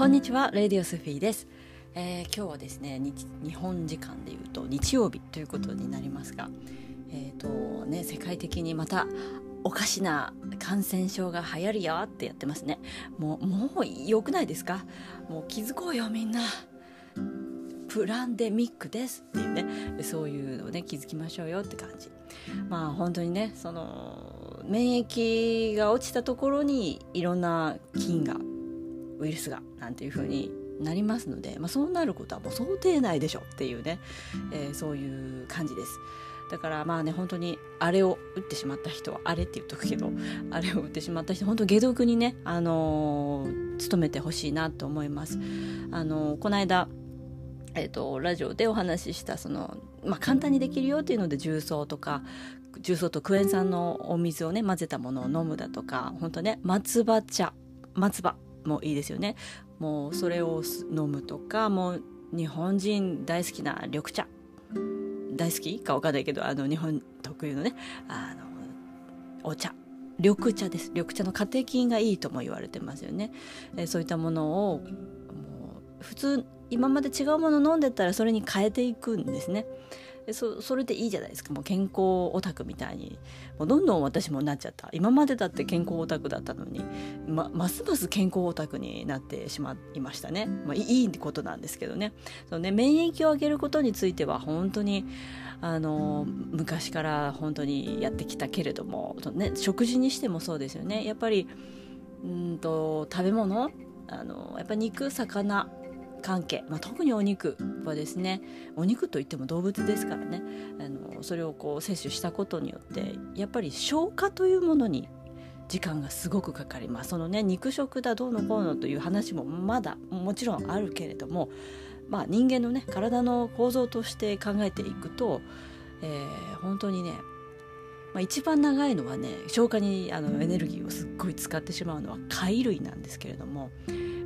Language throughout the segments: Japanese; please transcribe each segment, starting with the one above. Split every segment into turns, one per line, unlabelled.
こんにちはレディオスフィーです、えー、今日はですね日本時間でいうと日曜日ということになりますがえっ、ー、とね世界的にまたおかしな感染症が流行るよってやってますね。もうもう良くないですか？もう気づこうよみんな。プランデミックですっていうねそういうのをね気づきましょうよって感じ。まあ本当にねその免疫が落ちたところにいろんな菌がウイルスがなんていう風になりますので、まあ、そうなることはもう想定内でしょっていうね、えー、そういう感じです。だからまあね本当にあれを打ってしまった人はあれって言っとくけどあれを打ってしまった人本当解毒にねあのー、努めてほしいなと思います。あのー、この間えーと、ラジオでお話ししたその、まあ、簡単にできるよっていうので重曹とか重曹とクエン酸のお水をね混ぜたものを飲むだとか本当ね松葉茶松葉もいいですよね。もうそれを飲むとかもう日本人大好きな緑茶。大好きか分かんないけどあの日本特有のねあのお茶。緑茶です。緑茶のカテキンがいいとも言われてますよね、えそういったものをもう普通今まで違うもの飲んでたらそれに変えていくんですね。でそそれでいいじゃないですか。もう健康オタクみたいに。もうどんどん私もなっちゃった。今までだって健康オタクだったのに、ま、ますます健康オタクになってしまいましたね、まあ、いいことなんですけどね。そのね免疫を上げることについては本当にあの昔から本当にやってきたけれども、ね、食事にしてもそうですよね。やっぱりうんと食べ物あのやっぱ肉魚関係、まあ、特にお肉はですねお肉といっても動物ですからねあのそれをこう摂取したことによってやっぱり消化というものに時間がすごくかかります。そのね肉食だどうのこうのという話もまだもちろんあるけれども、まあ、人間のね体の構造として考えていくと、えー、本当にねまあ、一番長いのはね消化にあのエネルギーをすっごい使ってしまうのは貝類なんですけれども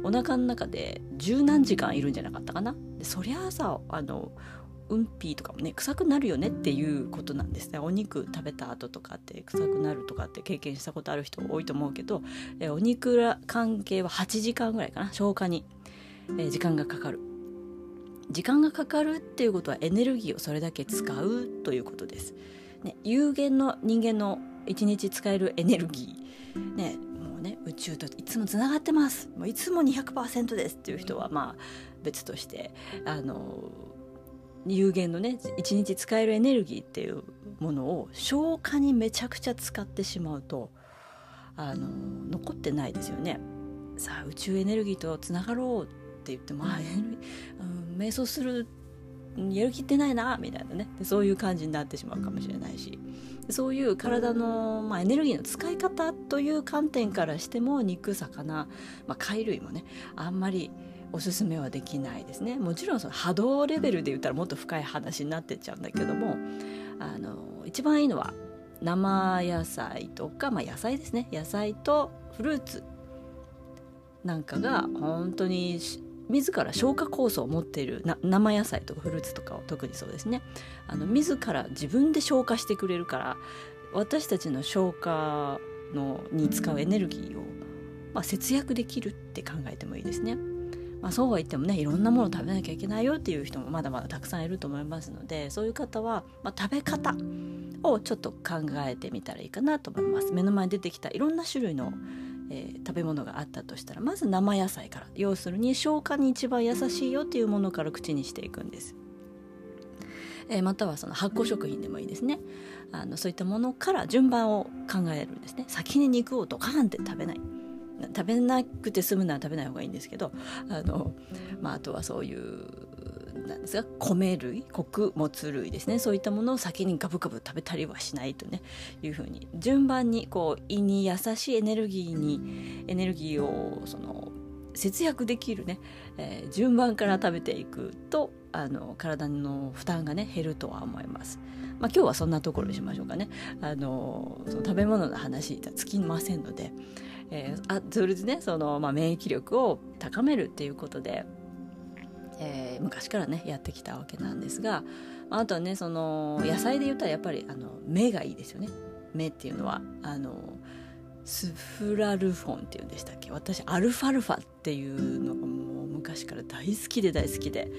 お腹の中で十何時間いるんじゃなかったかな？でそりゃあさあのうんぴーとかもね臭くなるよねっていうことなんですね。お肉食べた後とかって臭くなるとかって経験したことある人多いと思うけどえお肉ら関係は8時間ぐらいかな消化に、え時間がかかる。時間がかかるっていうことはエネルギーをそれだけ使うということです、ね、有限の人間の1日使えるエネルギー。ねね宇宙といつもつながってます。もういつも200%ですっていう人はまあ別としてあの有限のね一日使えるエネルギーっていうものを消化にめちゃくちゃ使ってしまうとあの残ってないですよね。さあ宇宙エネルギーとつながろうって言ってもあエネルギー、うん、瞑想するやる気ってないなみたいなね。そういう感じになってしまうかもしれないし。そういう体の、まあ、エネルギーの使い方という観点からしても肉魚、まあ、貝類もねあんまりおすすめはできないですね。もちろんその波動レベルで言ったらもっと深い話になってっちゃうんだけどもあの一番いいのは生野菜とか、まあ、野菜ですね。野菜とフルーツなんかが本当に自ら消化酵素を持っている生野菜とかフルーツとかを特にそうですねあの自ら自分で消化してくれるから私たちの消化のに使うエネルギーを、まあ、節約できるって考えてもいいですね。まあ、そうは言ってもねいろんなものを食べなきゃいけないよっていう人もまだまだたくさんいると思いますのでそういう方は、まあ、食べ方をちょっと考えてみたらいいかなと思います。目の前に出てきたいろんな種類のえー、食べ物があったとしたらまず生野菜から。要するに消化に一番優しいよっていうものから口にしていくんです。えー、またはその発酵食品でもいいですね。あのそういったものから順番を考えるんですね。先に肉をドカーンって食べない。食べなくて済むなら食べない方がいいんですけどあの、まあ、あとはそういうなんですが米類穀物類ですねそういったものを先にガブガブ食べたりはしないとねいうふうに順番にこう胃に優しいエネルギーにエネルギーをその節約できるね、えー、順番から食べていくとあの体の負担がね減るとは思います。まあ、今日はそんなところにしましょうかね。あのその食べ物の話じゃ尽きませんので、えー、あそれでねその、まあ、免疫力を高めるっていうことでえー、昔からねやってきたわけなんですがあとはねその野菜で言ったらやっぱりあの芽がいいですよね。芽っていうのはあのスフラルフォンっていうんでしたっけ？私アルファルファっていうのがもう昔から大好きで大好きで。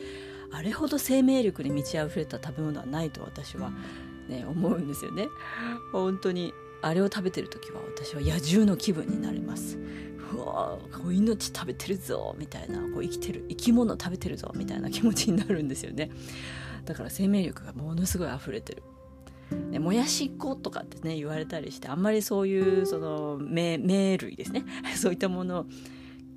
あれほど生命力に満ち溢れた食べ物はないと私は、ね、思うんですよね。本当にあれを食べてる時は私は野獣の気分になります。うわこう命食べてるぞみたいなこう生きてる生き物食べてるぞみたいな気持ちになるんですよね。だから生命力がものすごい溢れてる。ね、もやし粉とかってね言われたりしてあんまりそういうその芽類ですね。そういったもの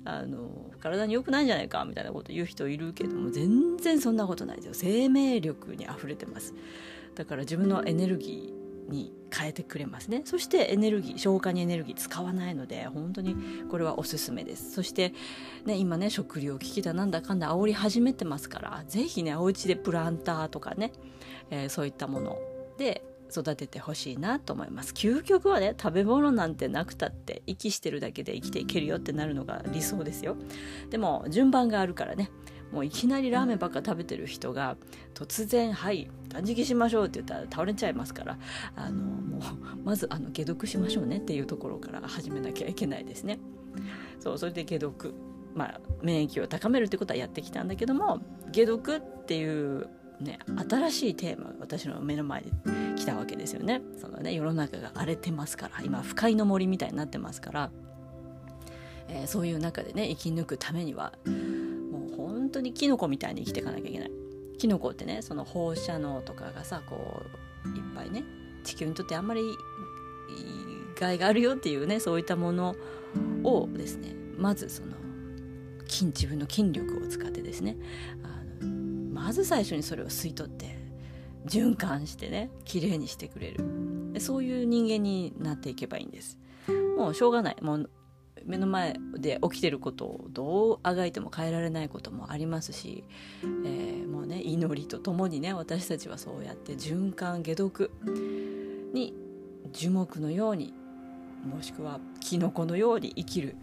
あの体に良くないんじゃないかみたいなこと言う人いるけども全然そんなことないですよ。生命力に溢れてます。だから自分のエネルギーに変えてくれますね。そしてエネルギー消化にエネルギー使わないので本当にこれはおすすめです。そして、ね、今ね食料危機だなんだかんだ煽り始めてますから是非ねお家でプランターとかね、えー、そういったもので育ててほしいなと思います。究極はね食べ物なんてなくたって息してるだけで生きていけるよってなるのが理想ですよ。でも順番があるからね。もういきなりラーメンばっか食べてる人が突然「はい断食しましょう」って言ったら倒れちゃいますからあのもうまずあの解毒しましょうねっていうところから始めなきゃいけないですね。そうそれで解毒まあ、免疫を高めるってことはやってきたんだけども解毒っていうね新しいテーマが私の目の前に来たわけですよね。そのね世の中が荒れてますから今不快の森みたいになってますから、えー、そういう中でね生き抜くためには本当にキノコみたいに生きていかなきゃいけない。キノコってねその放射能とかがさこういっぱいね地球にとってあんまり害があるよっていうねそういったものをですねまずその筋自分の筋力を使ってですねあのまず最初にそれを吸い取って循環してね綺麗にしてくれる。そういう人間になっていけばいいんです。もうしょうがない。もう目の前で起きてることをどうあがいても変えられないこともありますし、えー、もうね祈りとともにね私たちはそうやって循環解毒に樹木のようにもしくはキノコのように生きる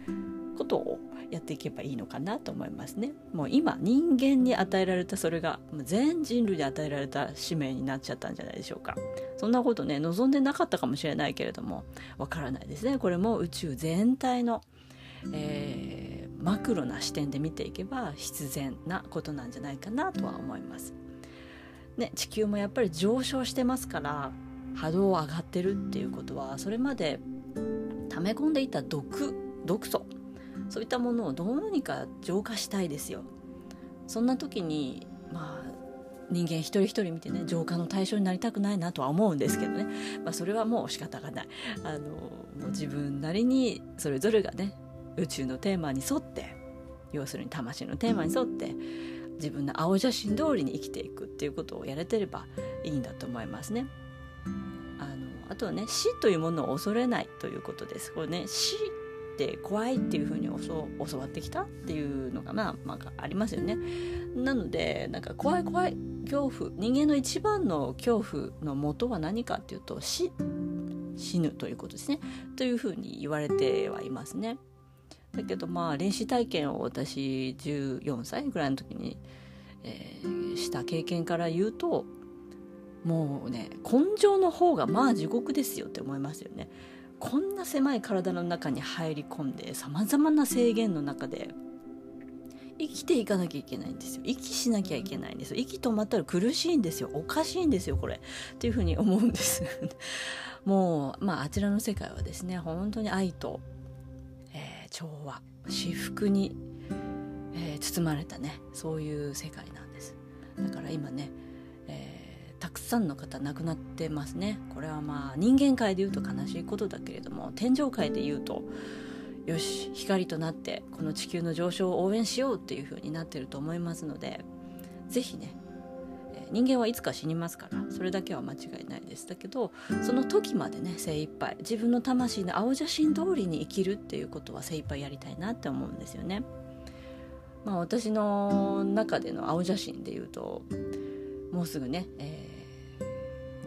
ことをやっていけばいいのかなと思いますね。もう今人間に与えられたそれが全人類に与えられた使命になっちゃったんじゃないでしょうか。そんなことね望んでなかったかもしれないけれどもわからないですね。これも宇宙全体の、えー、マクロな視点で見ていけば必然なことなんじゃないかなとは思います。ね、地球もやっぱり上昇してますから波動上がってるっていうことはそれまで溜め込んでいた毒毒素そういったものをどうにか浄化したいですよそんな時にまあ人間一人一人見てね浄化の対象になりたくないなとは思うんですけどね、まあ、それはもう仕方がないあのもう自分なりにそれぞれがね宇宙のテーマに沿って要するに魂のテーマに沿って自分の青写真通りに生きていくっていうことをやれてればいいんだと思いますね。あのあとはね死というものを恐れないということです。これね死って怖いっていうふうに教わってきたっていうのがまあ、まあ、ありますよね。なのでなんか怖い怖い恐怖人間の一番の恐怖の元は何かっていうと死死ぬということですねというふうに言われてはいますね。だけどまあ練習体験を私14歳ぐらいの時に、えー、した経験から言うともうね根性の方がまあ地獄ですよって思いますよね。こんな狭い体の中に入り込んでさまざまな制限の中で生きていかなきゃいけないんですよ。息しなきゃいけないんですよ。息止まったら苦しいんですよ。おかしいんですよこれ。っていうふうに思うんです。もうまああちらの世界はですね本当に愛と、えー、調和至福に、えー、包まれたねそういう世界なんです。だから今ねくさんの方亡くなってますね。これはまあ人間界で言うと悲しいことだけれども天上界で言うとよし光となってこの地球の上昇を応援しようっていう風になってると思いますので是非ね人間はいつか死にますからそれだけは間違いないです。だけどその時までね精一杯自分の魂の青写真通りに生きるっていうことは精一杯やりたいなって思うんですよね。まあ私の中での青写真で言うともうすぐね、え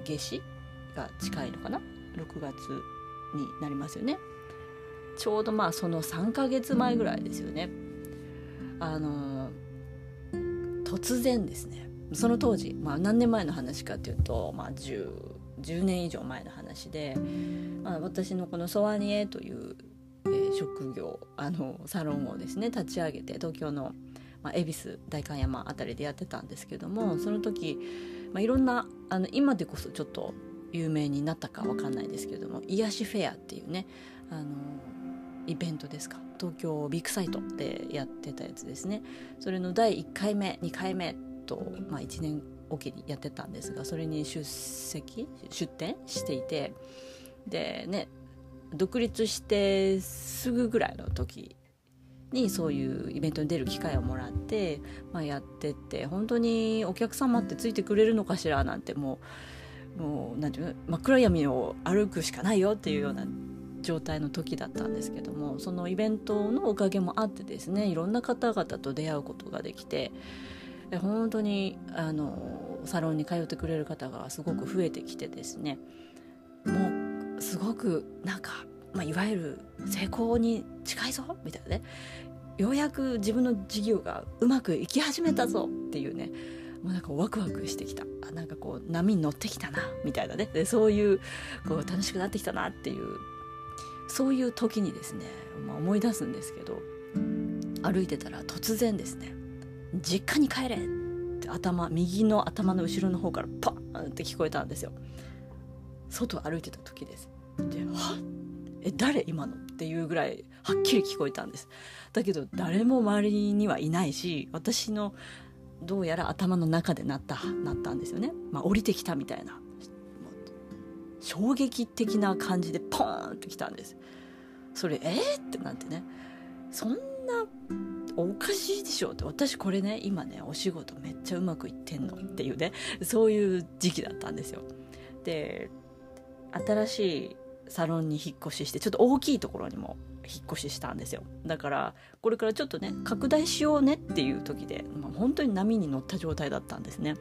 夏至が近いのかな？6月になりますよね。ちょうどまあその3ヶ月前ぐらいですよね。あの突然ですね。その当時、まあ、何年前の話かっていうと、まあ10、10, 年以上前の話で、まあ、私のこのソワニエという、えー、職業あのサロンをですね立ち上げて東京のまあ、恵比寿代官山あたりでやってたんですけどもその時、まあ、いろんなあの今でこそちょっと有名になったかわかんないですけども癒しフェアっていうねあのイベントですか。東京ビッグサイトでやってたやつですね。それの第1回目2回目と、まあ、1年おきにやってたんですがそれに出席出展していてでね独立してすぐぐらいの時にそういうイベントに出る機会をもらって、まあ、やってって本当にお客様ってついてくれるのかしらなんてもうもうなんていう真っ暗闇を歩くしかないよっていうような状態の時だったんですけどもそのイベントのおかげもあってですねいろんな方々と出会うことができて本当にあのサロンに通ってくれる方がすごく増えてきてですねもうすごくなんか、まあ、いわゆる成功に近いぞみたいなね。ようやく自分の事業がうまくいき始めたぞっていうね。もうなんかワクワクしてきた。なんかこう波に乗ってきたなみたいなね。でそういうこう楽しくなってきたなっていうそういう時にですね、まあ、思い出すんですけど歩いてたら突然ですね「実家に帰れ!」って頭右の頭の後ろの方からパーンって聞こえたんですよ。外歩いてた時です。で「はえ誰？今の?」っていうぐらいはっきり聞こえたんです。だけど誰も周りにはいないし私のどうやら頭の中でなったなったんですよね、まあ、降りてきたみたいな。衝撃的な感じでポーンときたんです。それえー、ってなってね。そんなおかしいでしょって。私これね今ねお仕事めっちゃうまくいってんのっていうねそういう時期だったんですよ。で新しいサロンに引っ越ししてちょっと大きいところにも引っ越ししたんですよ。だからこれからちょっとね拡大しようねっていう時で、まあ、本当に波に乗った状態だったんですね。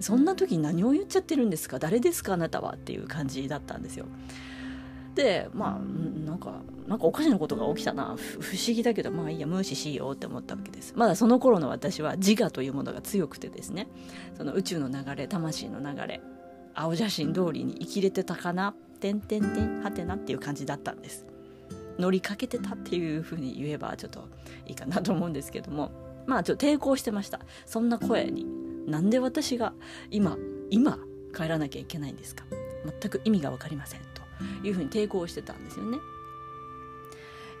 そんな時に何を言っちゃってるんですか？誰ですか？あなたはっていう感じだったんですよ。でまあなんかなんかおかしなことが起きたな。不思議だけどまあいいや無視しようって思ったわけです。まだその頃の私は自我というものが強くてですね。その宇宙の流れ魂の流れ青写真通りに生きれてたかな。てんてんてんはてなっていう感じだったんです。乗りかけてたっていうふうに言えばちょっといいかなと思うんですけども。まあちょっと抵抗してました。そんな声に。なんで私が今今帰らなきゃいけないんですか？全く意味が分かりません。というふうに抵抗してたんですよね。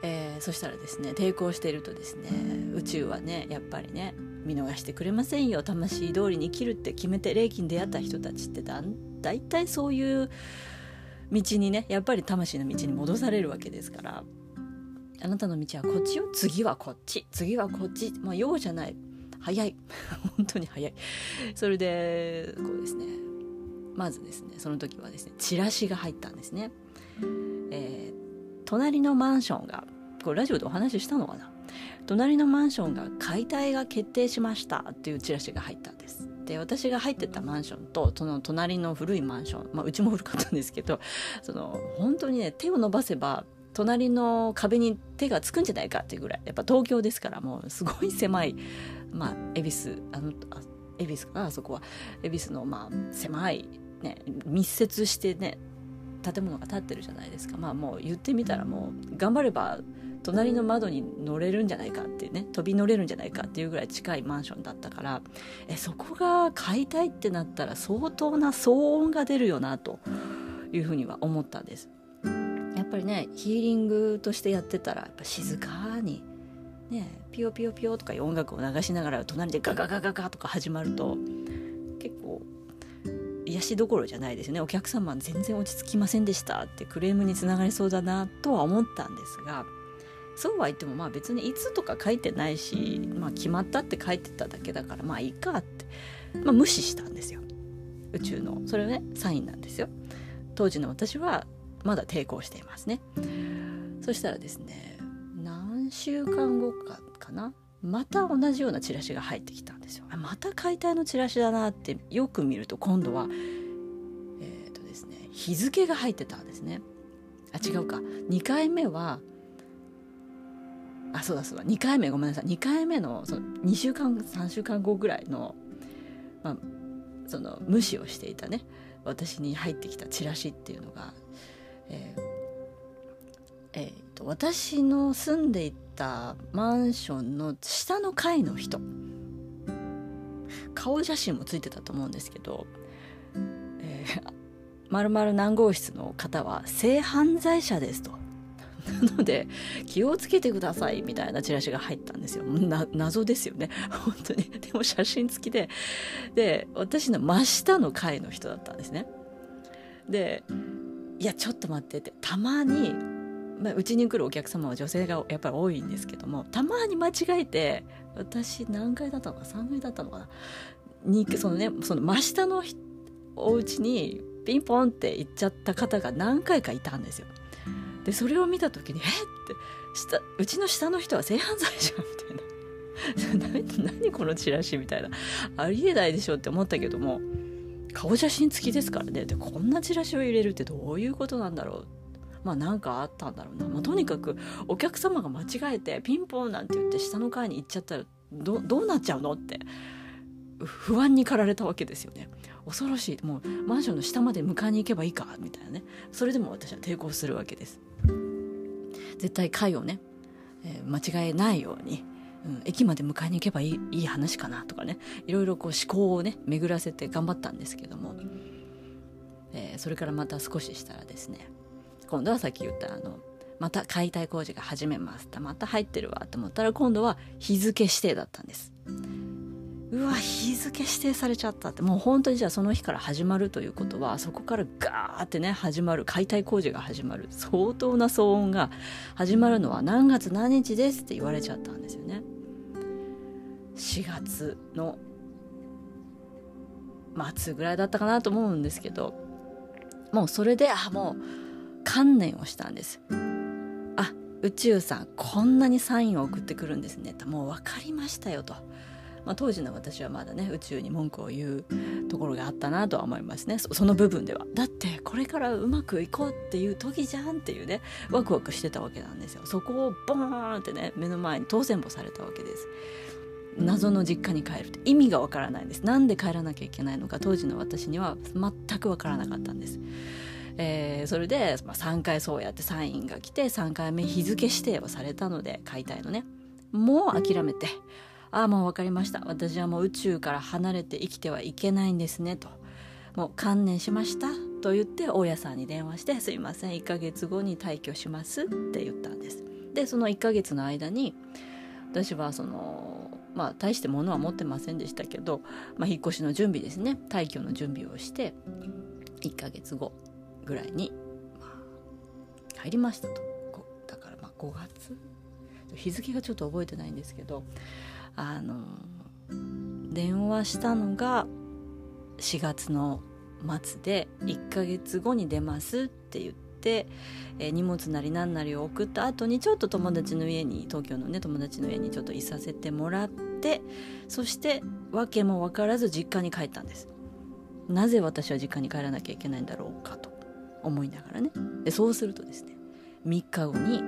えー、そしたらですね抵抗しているとですね宇宙はねやっぱりね見逃してくれませんよ。魂通りに生きるって決めて霊気に出会った人たちってだだいいそういう道にねやっぱり魂の道に戻されるわけですから。あなたの道はこっちよ。次はこっち。次はこっち。まあ用じゃない。早い。本当に早い。それでこうですね。まずですねその時はですねチラシが入ったんですね、えー、隣のマンションがこれラジオでお話ししたのかな。隣のマンションが解体が決定しましたっていうチラシが入ったんです。で私が入ってたマンションとその隣の古いマンション、まあ、うちも古かったんですけど その本当にね手を伸ばせば隣の壁に手がつくんじゃないかっていうぐらいやっぱ東京ですからもうすごい狭いまあ恵比寿あのあ恵比寿かなあそこは。恵比寿のまあ狭いね密接してね建物が建ってるじゃないですか。まあもう言ってみたらもう頑張れば隣の窓に乗れるんじゃないかってね飛び乗れるんじゃないかっていうぐらい近いマンションだったからえそこが買いたいってなったら相当な騒音が出るよなというふうには思ったんです。やっぱりねヒーリングとしてやってたらやっぱ静かにねピヨピヨピヨとかいう音楽を流しながら隣でガガガガガとか始まると結構癒しどころじゃないですよね。お客様全然落ち着きませんでしたってクレームにつながりそうだなとは思ったんですがそうは言ってもまあ別にいつとか書いてないし、まあ、決まったって書いてただけだからまあいいかって、まあ、無視したんですよ。宇宙のそれねサインなんですよ。当時の私はまだ抵抗していますね。そしたらですね何週間後かかな？また同じようなチラシが入ってきたんですよ。また解体のチラシだなってよく見ると今度はえっ、ー、とですね日付が入ってたんですね。あ違うか。2回目はあそうだそうだ。2回目ごめんなさい。2回目のその2週間3週間後ぐらいの,、まあ、その無視をしていたね。私に入ってきたチラシっていうのが、えーえーと、私の住んでいたマンションの下の階の人。顔写真もついてたと思うんですけど、えー、〇〇何号室の方は性犯罪者ですと。なので気をつけてくださいみたいなチラシが入ったんですよ。な謎ですよね。本当に。でも写真付きで。で、私の真下の階の人だったんですね。で、いや、ちょっと待ってって、たまに、まあ、うちに来るお客様は女性がやっぱり多いんですけども、たまに間違えて、私何階だったのか3階だったのかなにそのねその真下のお家にピンポンって行っちゃった方が何回かいたんですよ。でそれを見た時に「え？っ?」て下うちの下の人は性犯罪じゃんみたいな 何このチラシみたいな。ありえないでしょって思ったけども顔写真付きですからね。でこんなチラシを入れるってどういうことなんだろう。まあなんかあったんだろうな、まあ、とにかくお客様が間違えてピンポンなんて言って下の階に行っちゃったらどどうなっちゃうのって不安に駆られたわけですよね。恐ろしい。もうマンションの下まで迎えに行けばいいかみたいなね。それでも私は抵抗するわけです。絶対階をね、えー、間違えないように、うん、駅まで迎えに行けばいいいい話かなとかねいろいろこう思考をね巡らせて頑張ったんですけども、えー、それからまた少ししたらですね今度はさっき言ったあのまた解体工事が始めますまた入ってるわと思ったら今度は日付指定だったんです。うわ日付指定されちゃったってもう本当にじゃあその日から始まるということはそこからガーってね始まる解体工事が始まる相当な騒音が始まるのは何月何日ですって言われちゃったんですよね。4月の末ぐらいだったかなと思うんですけどもうそれであもう観念をしたんです。あ宇宙さんこんなにサインを送ってくるんですねともう分かりましたよとまあ、当時の私はまだね宇宙に文句を言うところがあったなとは思いますね。その部分では。だってこれからうまくいこうっていう時じゃんっていうねワクワクしてたわけなんですよ。そこをボーンってね目の前に当選簿されたわけです。謎の実家に帰るって。意味がわからないんです。なんで帰らなきゃいけないのか当時の私には全くわからなかったんです。えー、それで、まあ、3回そうやってサインが来て3回目日付指定をされたので解体のね。もう諦めてああもう分かりました。私はもう宇宙から離れて生きてはいけないんですねと。もう観念しました。と言って大家さんに電話して「すいません。1ヶ月後に退去します」って言ったんです。でその1ヶ月の間に私はそのまあ大して物は持ってませんでしたけど、まあ、引っ越しの準備ですね。退去の準備をして1ヶ月後ぐらいに、まあ、入りましたと。だからまあ5月。日付がちょっと覚えてないんですけどあの電話したのが4月の末で1ヶ月後に出ますって言って、えー、荷物なり何なりを送った後にちょっと友達の家に東京のね友達の家にちょっといさせてもらってそして訳も分からず実家に帰ったんです。なぜ私は実家に帰らなきゃいけないんだろうかと思いながらね。でそうするとですね3日後に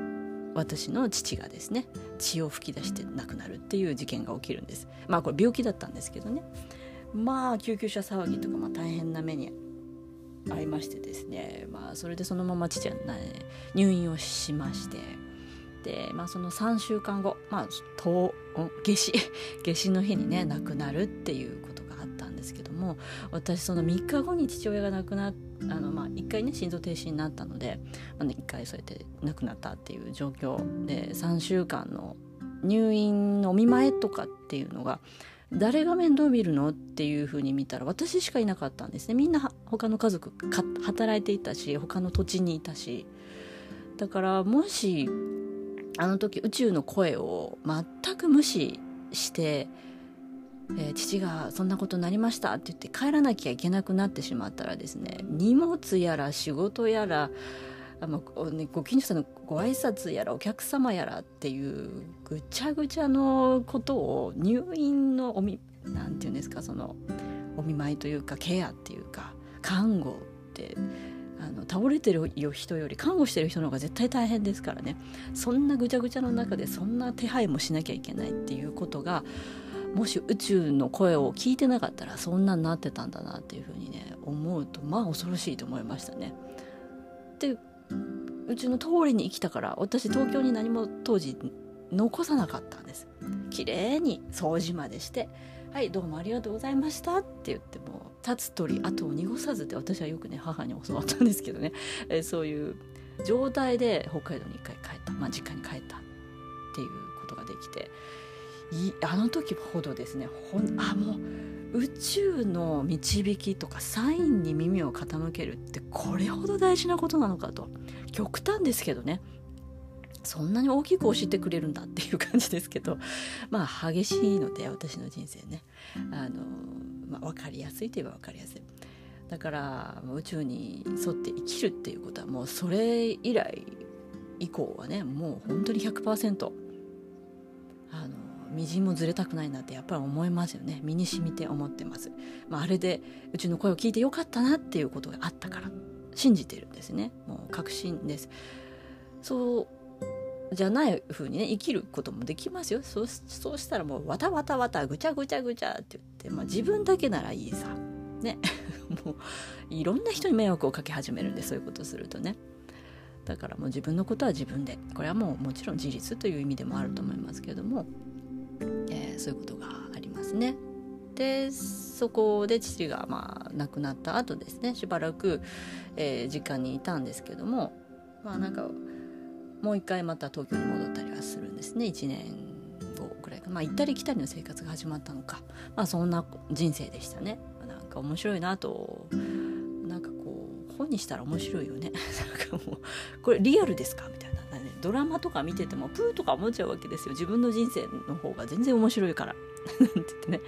私の父がですね血を吹き出して亡くなるっていう事件が起きるんです。まあこれ病気だったんですけどね。まあ救急車騒ぎとか、まあ、大変な目に遭いましてですね。まあそれでそのまま父は、ね、入院をしまして。で、まあ、その3週間後、まあ、夏至夏至の日にね亡くなるっていうですけども私その3日後に父親が亡くなってあのまあ1回ね心臓停止になったので、まあね、1回そうやって亡くなったっていう状況で3週間の入院のお見舞いとかっていうのが誰が面倒見るのっていうふうに見たら私しかいなかったんですね。みんな他の家族働いていたし他の土地にいたし。だからもしあの時宇宙の声を全く無視してえー、父がそんなことになりましたって言って帰らなきゃいけなくなってしまったらですね荷物やら仕事やらあの、ね、ご近所さんのご挨拶やらお客様やらっていうぐちゃぐちゃのことを入院のおみなんていうんですかそのお見舞いというかケアっていうか看護ってあの倒れてる人より看護してる人の方が絶対大変ですからね。そんなぐちゃぐちゃの中でそんな手配もしなきゃいけないっていうことがもし宇宙の声を聞いてなかったらそんなになってたんだなっていうふうにね思うとまあ恐ろしいと思いましたね。でうちの通りに生きたから私東京に何も当時残さなかったんです。綺麗に掃除までしてはいどうもありがとうございました」って言っても立つ鳥後を濁さずって私はよくね母に教わったんですけどね、え、そういう状態で北海道に一回帰った、まあ、実家に帰ったっていうことができてあの時ほどですね。ほんあもう宇宙の導きとかサインに耳を傾けるってこれほど大事なことなのかと。極端ですけどね。そんなに大きく教えてくれるんだっていう感じですけど。まあ激しいので私の人生ね。あの、まあ、分かりやすいといえば分かりやすい。だから宇宙に沿って生きるっていうことはもうそれ以来以降はねもう本当に100%みじんもずれたくないなってやっぱり思いますよね。身に染みて思ってます、まあ、あれでうちの声を聞いてよかったなっていうことがあったから信じてるんですね。もう確信です。そうじゃない風にね生きることもできますよ。そうそうしたらもうわたわたわたぐちゃぐちゃぐちゃって言って、まあ、自分だけならいいさ。ね。もういろんな人に迷惑をかけ始めるんでそういうことするとね。だからもう自分のことは自分で。これはもうもちろん自立という意味でもあると思いますけれども、えー、そういうことがありますね。でそこで父がまあ亡くなった後ですね。しばらく、えー、実家にいたんですけどもまあなんかもう一回また東京に戻ったりはするんですね。1年後ぐらいか。まあ行ったり来たりの生活が始まったのか。まあそんな人生でしたね。なんか面白いなとなんかこう本にしたら面白いよね。なんかもうこれリアルですか？みたいな、ね、ドラマとか見ててもプーとか思っちゃうわけですよ。自分の人生の方が全然面白いから。なんて言っ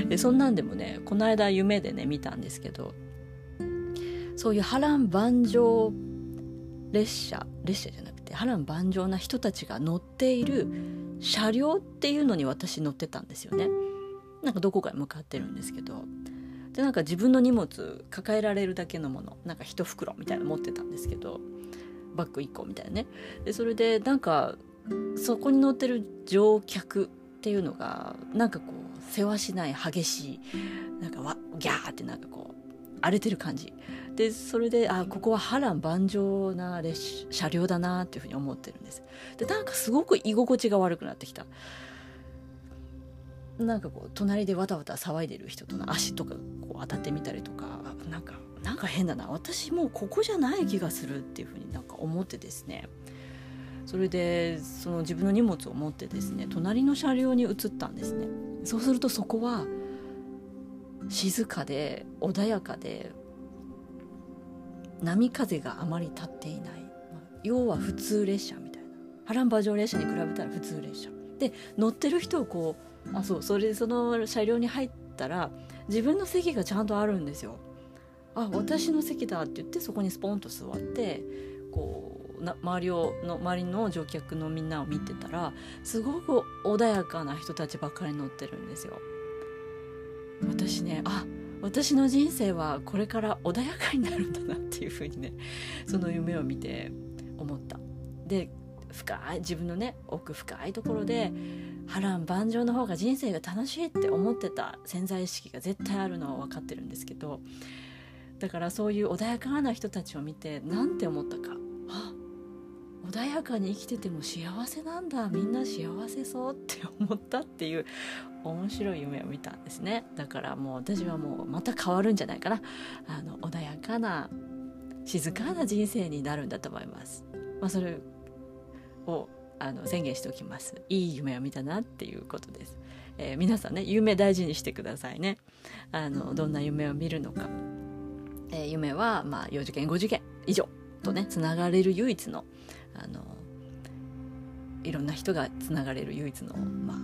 てね。そんなんでもねこの間夢でね見たんですけどそういう波乱万丈列車列車じゃなくて波乱万丈な人たちが乗っている車両っていうのに私乗ってたんですよね。なんかどこかへ向かってるんですけど。でなんか自分の荷物抱えられるだけのものなんか一袋みたいなの持ってたんですけど。バッグ1個みたいなね。でそれでなんかそこに乗ってる乗客っていうのがなんかこうせわしない激しいなんかわギャーってなんかこう荒れてる感じ。でそれであここは波乱万丈な列車両だなっていうふうに思ってるんです。でなんかすごく居心地が悪くなってきた。なんかこう隣でわたわた騒いでる人との足とかこう当たってみたりとかなんかなんか変だな。私もうここじゃない気がするっていうふうになんか思ってですね。それでその自分の荷物を持ってですね隣の車両に移ったんですね。そうするとそこは静かで穏やかで波風があまり立っていない、要は普通列車みたいな。波乱万丈列車に比べたら普通列車。で乗ってる人をこうあそうそれでその車両に入ったら自分の席がちゃんとあるんですよ。あ私の席だって言ってそこにスポンと座ってこうな周りをの周りの乗客のみんなを見てたらすごく穏やかな人たちばっかり乗ってるんですよ。私ねあ私の人生はこれから穏やかになるんだなっていうふうにねその夢を見て思った。で深い自分のね奥深いところで波乱万丈の方が人生が楽しいって思ってた潜在意識が絶対あるのは分かってるんですけどだからそういう穏やかな人たちを見て何て思ったか。穏やかに生きてても幸せなんだ。みんな幸せそうって思ったっていう面白い夢を見たんですね。だからもう私はもうまた変わるんじゃないかな。あの穏やかな静かな人生になるんだと思います、まあ、それをあの宣言しておきます。いい夢を見たなっていうことです、えー、皆さんね夢大事にしてくださいね。あのどんな夢を見るのか、えー、夢はまあ4次元5次元以上とねつながれる唯一のあのいろんな人がつながれる唯一の、ま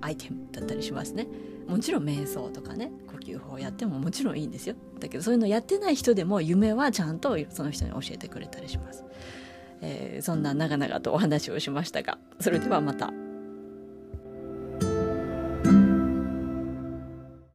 あ、アイテムだったりしますね。もちろん瞑想とかね呼吸法やってももちろんいいんですよ。だけどそういうのやってない人でも夢はちゃんとその人に教えてくれたりします、えー、そんな長々とお話をしましたがそれではまた